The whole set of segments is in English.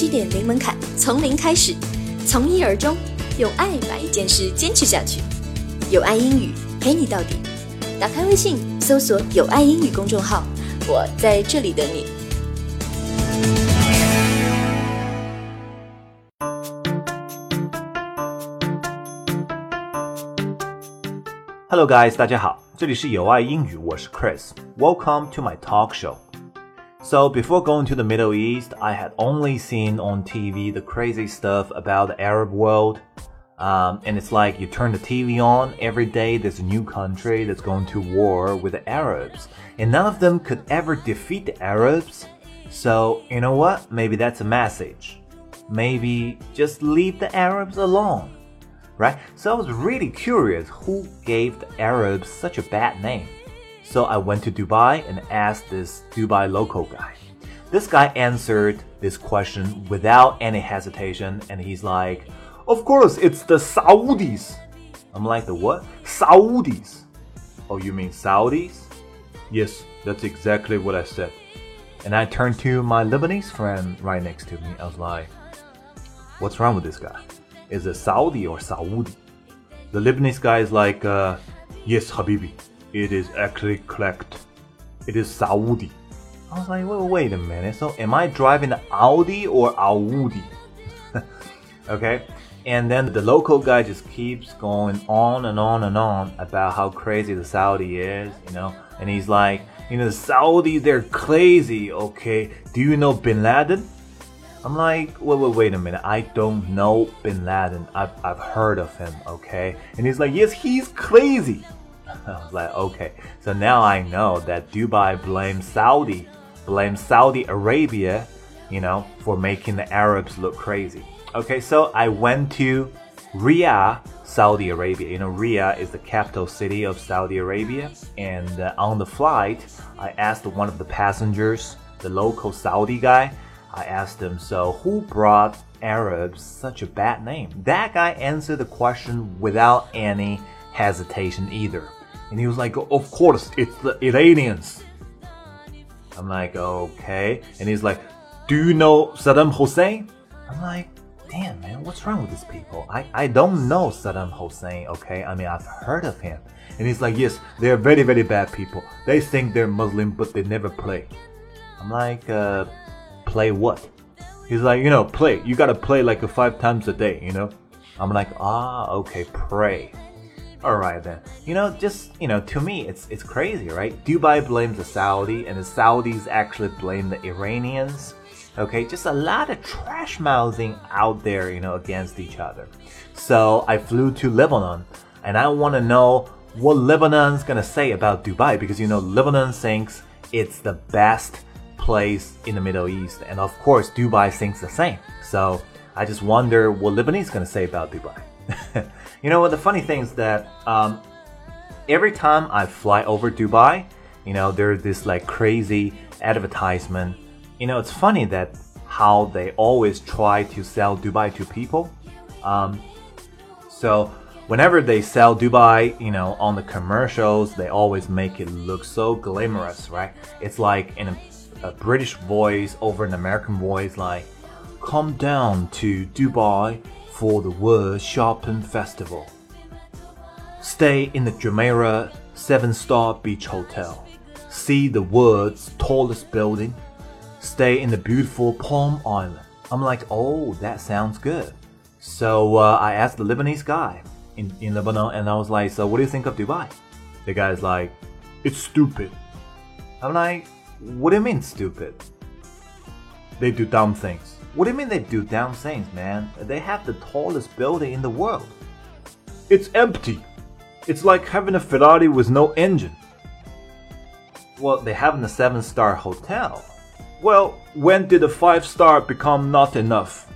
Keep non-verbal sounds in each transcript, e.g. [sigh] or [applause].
七点零门槛，从零开始，从一而终，用爱把一件事坚持下去。有爱英语陪你到底。打开微信，搜索“有爱英语”公众号，我在这里等你。Hello guys，大家好，这里是有爱英语，我是 Chris。Welcome to my talk show. So before going to the Middle East, I had only seen on TV the crazy stuff about the Arab world. Um, and it's like you turn the TV on every day, there's a new country that's going to war with the Arabs. And none of them could ever defeat the Arabs. So, you know what? Maybe that's a message. Maybe just leave the Arabs alone. Right? So I was really curious who gave the Arabs such a bad name. So I went to Dubai and asked this Dubai local guy. This guy answered this question without any hesitation, and he's like, of course, it's the Saudis. I'm like, the what? Saudis. Oh, you mean Saudis? Yes, that's exactly what I said. And I turned to my Lebanese friend right next to me. I was like, what's wrong with this guy? Is it Saudi or Saudi? The Lebanese guy is like, uh, yes, Habibi, it is actually correct. It is Saudi. I was like, wait, wait a minute. So am I driving Audi or Audi? [laughs] okay. And then the local guy just keeps going on and on and on about how crazy the Saudi is, you know. And he's like, you know, the Saudi, they're crazy, okay? Do you know Bin Laden? I'm like, wait, wait, wait a minute. I don't know Bin Laden. I've, I've heard of him, okay? And he's like, yes, he's crazy. I was like, okay. So now I know that Dubai blames Saudi, blames Saudi Arabia, you know, for making the Arabs look crazy. Okay, so I went to Riyadh, Saudi Arabia. You know, Riyadh is the capital city of Saudi Arabia. And uh, on the flight, I asked one of the passengers, the local Saudi guy, I asked him, so who brought Arabs such a bad name? That guy answered the question without any hesitation either. And he was like, of course, it's the Iranians. I'm like, okay. And he's like, do you know Saddam Hussein? I'm like, damn man, what's wrong with these people? I, I don't know Saddam Hussein, okay? I mean, I've heard of him. And he's like, yes, they're very, very bad people. They think they're Muslim, but they never play. I'm like, uh, play what? He's like, you know, play. You gotta play like five times a day, you know? I'm like, ah, okay, pray. Alright then. You know, just, you know, to me, it's, it's crazy, right? Dubai blames the Saudi, and the Saudis actually blame the Iranians Okay, just a lot of trash mouthing out there, you know, against each other. So I flew to Lebanon and I want to know what Lebanon's gonna say about Dubai because you know, Lebanon thinks it's the best place in the Middle East, and of course, Dubai thinks the same. So I just wonder what Lebanese gonna say about Dubai. [laughs] you know what? The funny thing is that um, every time I fly over Dubai, you know, there's this like crazy advertisement you know, it's funny that how they always try to sell Dubai to people. Um, so whenever they sell Dubai, you know, on the commercials, they always make it look so glamorous, right? It's like in a, a British voice over an American voice, like, come down to Dubai for the World Shopping Festival. Stay in the Jumeirah 7 star beach hotel. See the world's tallest building stay in the beautiful Palm Island. I'm like, oh, that sounds good. So uh, I asked the Lebanese guy in, in Lebanon, and I was like, so what do you think of Dubai? The guy's like, it's stupid. I'm like, what do you mean stupid? They do dumb things. What do you mean they do dumb things, man? They have the tallest building in the world. It's empty. It's like having a Ferrari with no engine. Well, they have a seven star hotel. Well, when did a five star become not enough?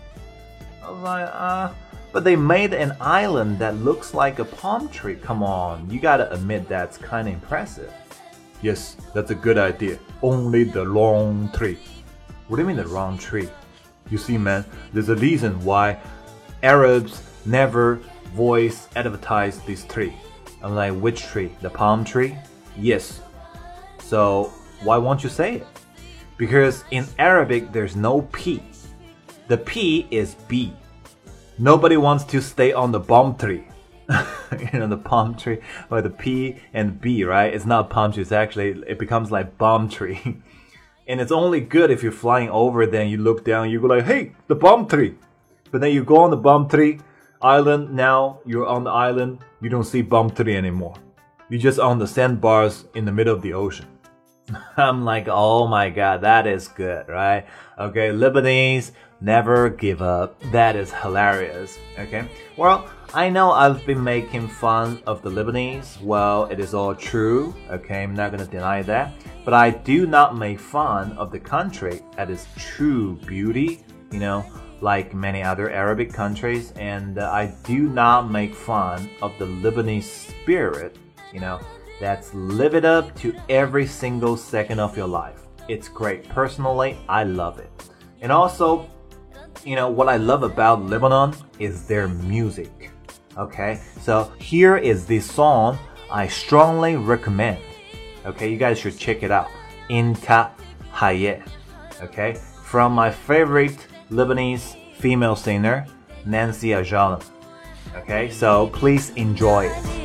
I was like, uh, but they made an island that looks like a palm tree. Come on, you gotta admit that's kinda impressive. Yes, that's a good idea. Only the wrong tree. What do you mean the wrong tree? You see, man, there's a reason why Arabs never voice advertise this tree. I'm like, which tree? The palm tree? Yes. So why won't you say it? because in Arabic there's no P. The P is B. Nobody wants to stay on the palm tree. [laughs] you know, the palm tree, or the P and B, right? It's not palm tree, it's actually, it becomes like bomb tree. [laughs] and it's only good if you're flying over, then you look down, you go like, hey, the bomb tree. But then you go on the bomb tree island, now you're on the island, you don't see bomb tree anymore. You're just on the sandbars in the middle of the ocean. [laughs] I'm like, oh my god, that is good, right? Okay, Lebanese, never give up. That is hilarious. Okay, well, I know I've been making fun of the Lebanese. Well, it is all true. Okay, I'm not gonna deny that. But I do not make fun of the country at its true beauty, you know, like many other Arabic countries. And I do not make fun of the Lebanese spirit, you know that's live it up to every single second of your life. It's great. Personally, I love it. And also, you know, what I love about Lebanon is their music. Okay, so here is the song I strongly recommend. Okay, you guys should check it out. Inta Hayet. Okay, from my favorite Lebanese female singer, Nancy Ajram. Okay, so please enjoy it.